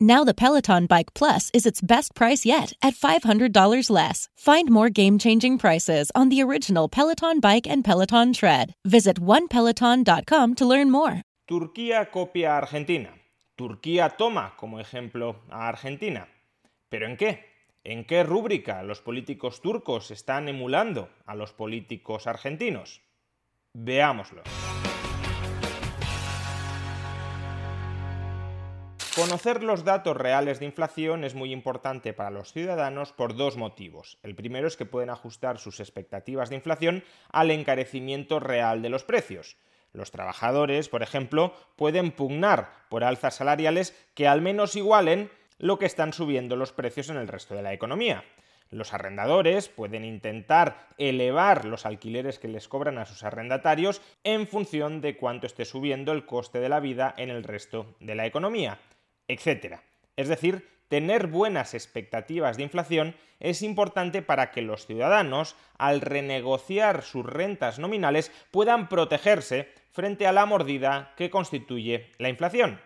Now the Peloton Bike Plus is its best price yet at $500 less. Find more game-changing prices on the original Peloton Bike and Peloton Tread. Visit onepeloton.com to learn more. Turquía copia a Argentina. Turquía toma como ejemplo a Argentina. ¿Pero en qué? ¿En qué rúbrica los políticos turcos están emulando a los políticos argentinos? Veámoslo. Conocer los datos reales de inflación es muy importante para los ciudadanos por dos motivos. El primero es que pueden ajustar sus expectativas de inflación al encarecimiento real de los precios. Los trabajadores, por ejemplo, pueden pugnar por alzas salariales que al menos igualen lo que están subiendo los precios en el resto de la economía. Los arrendadores pueden intentar elevar los alquileres que les cobran a sus arrendatarios en función de cuánto esté subiendo el coste de la vida en el resto de la economía etc. Es decir, tener buenas expectativas de inflación es importante para que los ciudadanos, al renegociar sus rentas nominales, puedan protegerse frente a la mordida que constituye la inflación.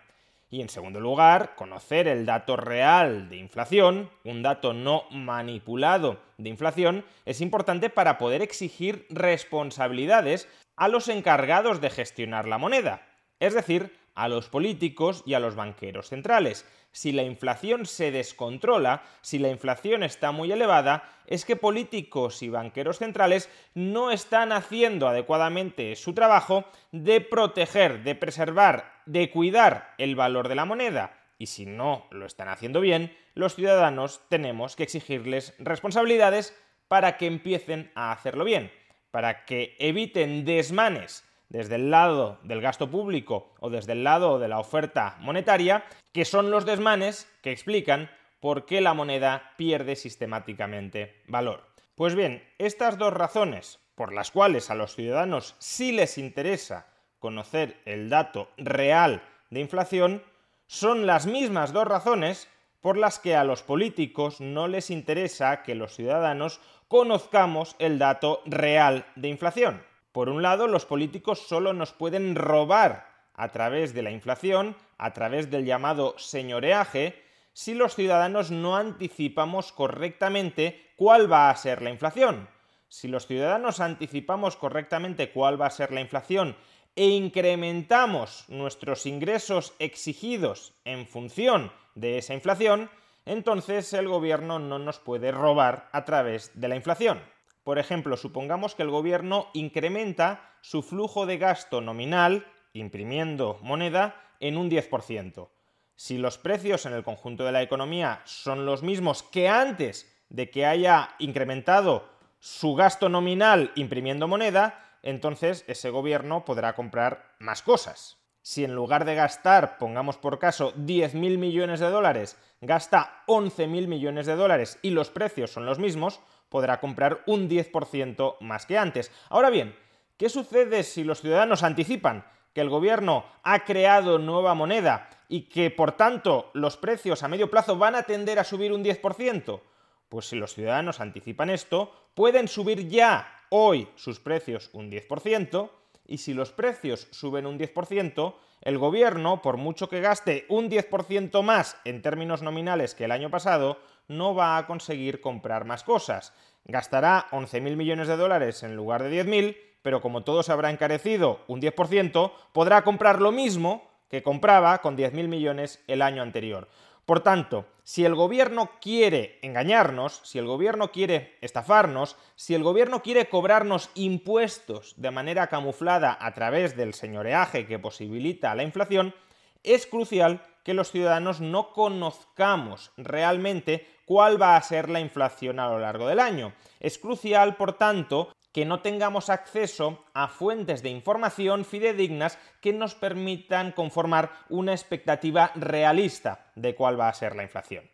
Y en segundo lugar, conocer el dato real de inflación, un dato no manipulado de inflación, es importante para poder exigir responsabilidades a los encargados de gestionar la moneda, es decir, a los políticos y a los banqueros centrales. Si la inflación se descontrola, si la inflación está muy elevada, es que políticos y banqueros centrales no están haciendo adecuadamente su trabajo de proteger, de preservar, de cuidar el valor de la moneda. Y si no lo están haciendo bien, los ciudadanos tenemos que exigirles responsabilidades para que empiecen a hacerlo bien, para que eviten desmanes desde el lado del gasto público o desde el lado de la oferta monetaria, que son los desmanes que explican por qué la moneda pierde sistemáticamente valor. Pues bien, estas dos razones por las cuales a los ciudadanos sí les interesa conocer el dato real de inflación son las mismas dos razones por las que a los políticos no les interesa que los ciudadanos conozcamos el dato real de inflación. Por un lado, los políticos solo nos pueden robar a través de la inflación, a través del llamado señoreaje, si los ciudadanos no anticipamos correctamente cuál va a ser la inflación. Si los ciudadanos anticipamos correctamente cuál va a ser la inflación e incrementamos nuestros ingresos exigidos en función de esa inflación, entonces el gobierno no nos puede robar a través de la inflación. Por ejemplo, supongamos que el gobierno incrementa su flujo de gasto nominal, imprimiendo moneda, en un 10%. Si los precios en el conjunto de la economía son los mismos que antes de que haya incrementado su gasto nominal imprimiendo moneda, entonces ese gobierno podrá comprar más cosas. Si en lugar de gastar, pongamos por caso, 10.000 millones de dólares, gasta 11.000 millones de dólares y los precios son los mismos, podrá comprar un 10% más que antes. Ahora bien, ¿qué sucede si los ciudadanos anticipan que el gobierno ha creado nueva moneda y que por tanto los precios a medio plazo van a tender a subir un 10%? Pues si los ciudadanos anticipan esto, pueden subir ya hoy sus precios un 10%, y si los precios suben un 10%, el gobierno, por mucho que gaste un 10% más en términos nominales que el año pasado, no va a conseguir comprar más cosas. Gastará 11.000 millones de dólares en lugar de 10.000, pero como todo se habrá encarecido un 10%, podrá comprar lo mismo que compraba con 10.000 millones el año anterior. Por tanto, si el gobierno quiere engañarnos, si el gobierno quiere estafarnos, si el gobierno quiere cobrarnos impuestos de manera camuflada a través del señoreaje que posibilita la inflación, es crucial que los ciudadanos no conozcamos realmente cuál va a ser la inflación a lo largo del año. Es crucial, por tanto, que no tengamos acceso a fuentes de información fidedignas que nos permitan conformar una expectativa realista de cuál va a ser la inflación.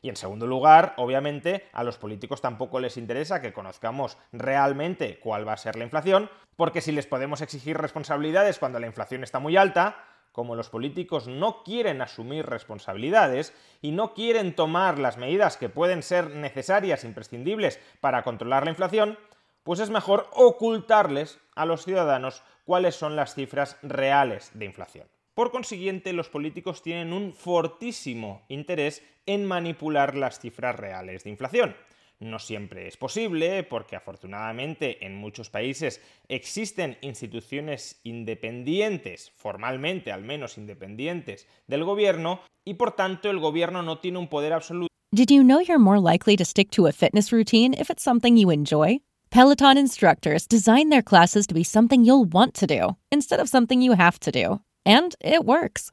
Y en segundo lugar, obviamente, a los políticos tampoco les interesa que conozcamos realmente cuál va a ser la inflación, porque si les podemos exigir responsabilidades cuando la inflación está muy alta, como los políticos no quieren asumir responsabilidades y no quieren tomar las medidas que pueden ser necesarias, imprescindibles para controlar la inflación, pues es mejor ocultarles a los ciudadanos cuáles son las cifras reales de inflación. Por consiguiente, los políticos tienen un fortísimo interés en manipular las cifras reales de inflación. No siempre es posible, porque afortunadamente en muchos países existen instituciones independientes, formalmente al menos independientes, del gobierno, y por tanto el gobierno no tiene un poder absoluto. Did you know you're more likely to stick to a fitness routine if it's something you enjoy? Peloton instructors design their classes to be something you'll want to do instead of something you have to do. And it works.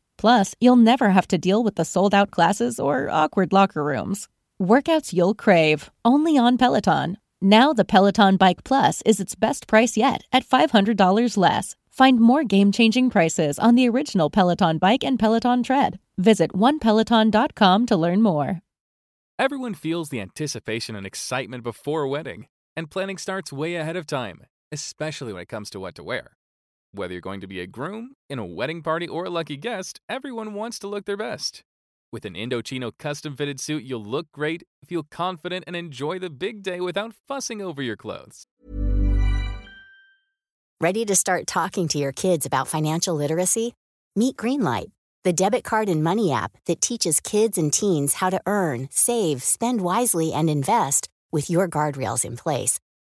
Plus, you'll never have to deal with the sold out classes or awkward locker rooms. Workouts you'll crave, only on Peloton. Now, the Peloton Bike Plus is its best price yet at $500 less. Find more game changing prices on the original Peloton bike and Peloton tread. Visit onepeloton.com to learn more. Everyone feels the anticipation and excitement before a wedding, and planning starts way ahead of time, especially when it comes to what to wear. Whether you're going to be a groom, in a wedding party, or a lucky guest, everyone wants to look their best. With an Indochino custom fitted suit, you'll look great, feel confident, and enjoy the big day without fussing over your clothes. Ready to start talking to your kids about financial literacy? Meet Greenlight, the debit card and money app that teaches kids and teens how to earn, save, spend wisely, and invest with your guardrails in place.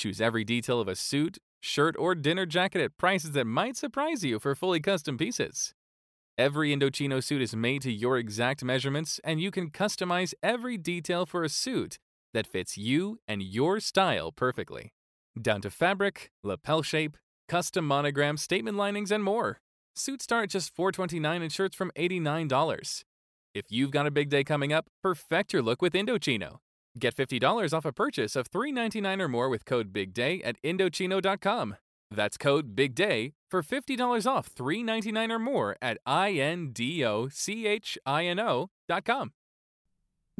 Choose every detail of a suit, shirt, or dinner jacket at prices that might surprise you for fully custom pieces. Every Indochino suit is made to your exact measurements, and you can customize every detail for a suit that fits you and your style perfectly. Down to fabric, lapel shape, custom monogram, statement linings, and more. Suits start at just 429 and shirts from $89. If you've got a big day coming up, perfect your look with Indochino. Get $50 off a purchase of 399 or more with code BIGDAY at Indochino.com. That's code BIGDAY for $50 off 399 or more at INDOCHINO.com.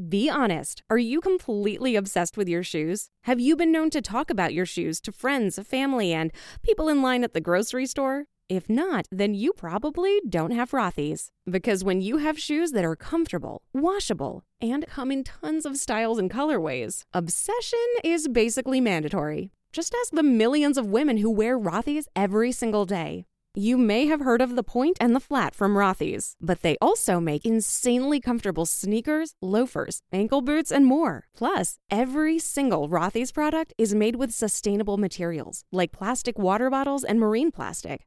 Be honest. Are you completely obsessed with your shoes? Have you been known to talk about your shoes to friends, family, and people in line at the grocery store? If not, then you probably don't have Rothy's. Because when you have shoes that are comfortable, washable, and come in tons of styles and colorways, obsession is basically mandatory. Just ask the millions of women who wear Rothy's every single day. You may have heard of the point and the flat from Rothy's, but they also make insanely comfortable sneakers, loafers, ankle boots, and more. Plus, every single Rothy's product is made with sustainable materials like plastic water bottles and marine plastic.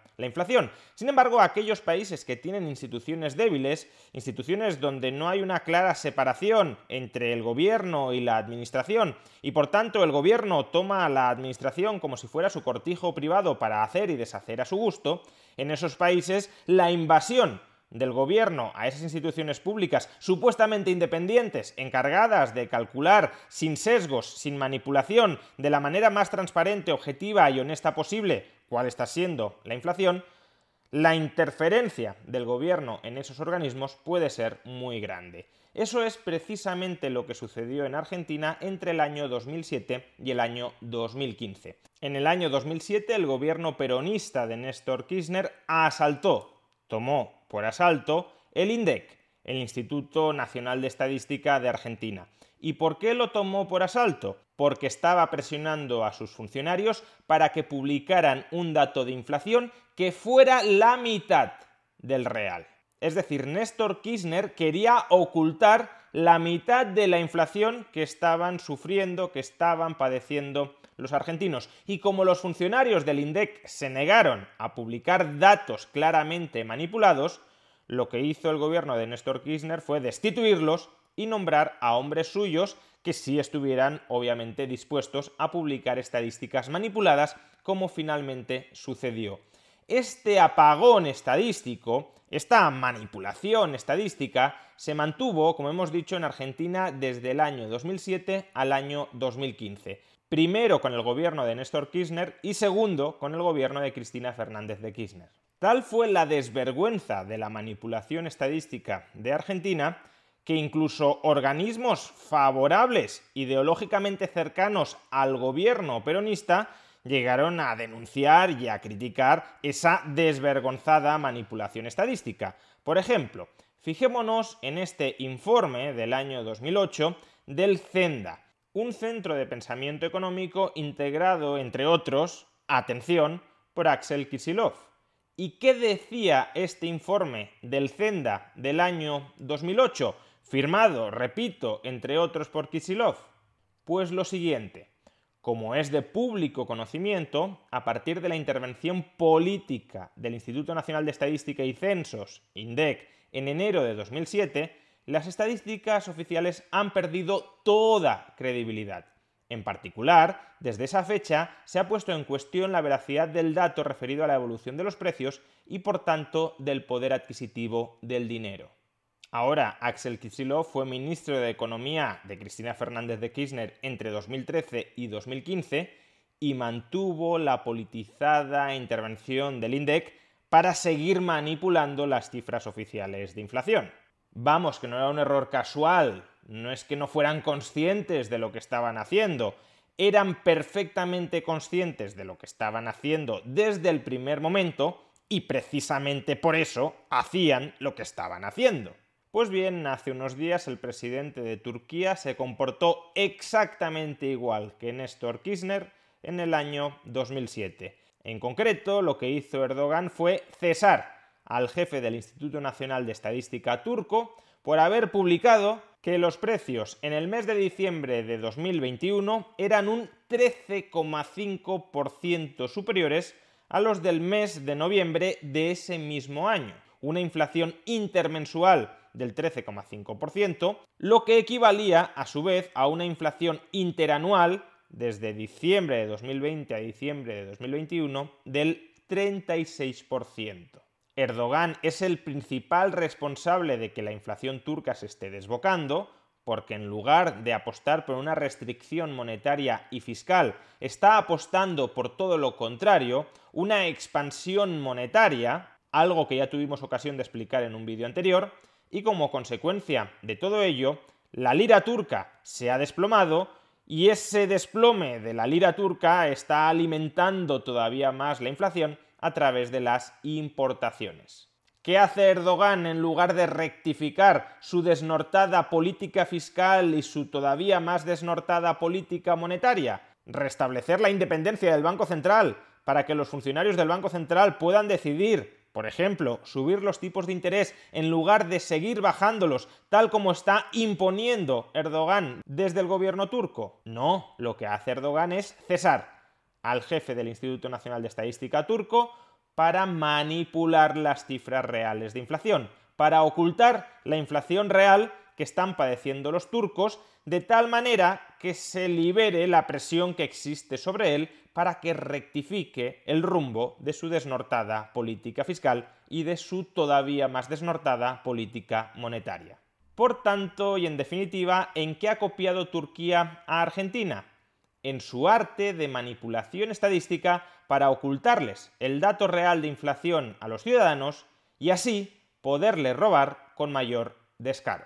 la inflación. Sin embargo, aquellos países que tienen instituciones débiles, instituciones donde no hay una clara separación entre el gobierno y la administración, y por tanto el gobierno toma a la administración como si fuera su cortijo privado para hacer y deshacer a su gusto, en esos países la invasión del gobierno a esas instituciones públicas supuestamente independientes, encargadas de calcular sin sesgos, sin manipulación, de la manera más transparente, objetiva y honesta posible cuál está siendo la inflación, la interferencia del gobierno en esos organismos puede ser muy grande. Eso es precisamente lo que sucedió en Argentina entre el año 2007 y el año 2015. En el año 2007 el gobierno peronista de Néstor Kirchner asaltó, tomó por asalto el INDEC, el Instituto Nacional de Estadística de Argentina. ¿Y por qué lo tomó por asalto? Porque estaba presionando a sus funcionarios para que publicaran un dato de inflación que fuera la mitad del real. Es decir, Néstor Kirchner quería ocultar la mitad de la inflación que estaban sufriendo, que estaban padeciendo los argentinos. Y como los funcionarios del INDEC se negaron a publicar datos claramente manipulados, lo que hizo el gobierno de Néstor Kirchner fue destituirlos y nombrar a hombres suyos que sí estuvieran obviamente dispuestos a publicar estadísticas manipuladas como finalmente sucedió. Este apagón estadístico, esta manipulación estadística, se mantuvo, como hemos dicho, en Argentina desde el año 2007 al año 2015. Primero con el gobierno de Néstor Kirchner y segundo con el gobierno de Cristina Fernández de Kirchner. Tal fue la desvergüenza de la manipulación estadística de Argentina que incluso organismos favorables ideológicamente cercanos al gobierno peronista llegaron a denunciar y a criticar esa desvergonzada manipulación estadística. Por ejemplo, fijémonos en este informe del año 2008 del CENDA, un centro de pensamiento económico integrado, entre otros, atención, por Axel Kisilov. ¿Y qué decía este informe del CENDA del año 2008? Firmado, repito, entre otros por Kisilov? Pues lo siguiente, como es de público conocimiento, a partir de la intervención política del Instituto Nacional de Estadística y Censos, INDEC, en enero de 2007, las estadísticas oficiales han perdido toda credibilidad. En particular, desde esa fecha se ha puesto en cuestión la veracidad del dato referido a la evolución de los precios y por tanto del poder adquisitivo del dinero. Ahora, Axel Kicillof fue ministro de Economía de Cristina Fernández de Kirchner entre 2013 y 2015 y mantuvo la politizada intervención del INDEC para seguir manipulando las cifras oficiales de inflación. Vamos, que no era un error casual, no es que no fueran conscientes de lo que estaban haciendo, eran perfectamente conscientes de lo que estaban haciendo desde el primer momento y precisamente por eso hacían lo que estaban haciendo. Pues bien, hace unos días el presidente de Turquía se comportó exactamente igual que Néstor Kirchner en el año 2007. En concreto, lo que hizo Erdogan fue cesar al jefe del Instituto Nacional de Estadística turco por haber publicado que los precios en el mes de diciembre de 2021 eran un 13,5% superiores a los del mes de noviembre de ese mismo año, una inflación intermensual del 13,5%, lo que equivalía a su vez a una inflación interanual desde diciembre de 2020 a diciembre de 2021 del 36%. Erdogan es el principal responsable de que la inflación turca se esté desbocando, porque en lugar de apostar por una restricción monetaria y fiscal, está apostando por todo lo contrario, una expansión monetaria, algo que ya tuvimos ocasión de explicar en un vídeo anterior, y como consecuencia de todo ello, la lira turca se ha desplomado y ese desplome de la lira turca está alimentando todavía más la inflación a través de las importaciones. ¿Qué hace Erdogan en lugar de rectificar su desnortada política fiscal y su todavía más desnortada política monetaria? Restablecer la independencia del Banco Central para que los funcionarios del Banco Central puedan decidir, por ejemplo, subir los tipos de interés en lugar de seguir bajándolos, tal como está imponiendo Erdogan desde el gobierno turco. No, lo que hace Erdogan es cesar al jefe del Instituto Nacional de Estadística turco para manipular las cifras reales de inflación, para ocultar la inflación real que están padeciendo los turcos, de tal manera que se libere la presión que existe sobre él para que rectifique el rumbo de su desnortada política fiscal y de su todavía más desnortada política monetaria. Por tanto, y en definitiva, ¿en qué ha copiado Turquía a Argentina? en su arte de manipulación estadística para ocultarles el dato real de inflación a los ciudadanos y así poderles robar con mayor descaro.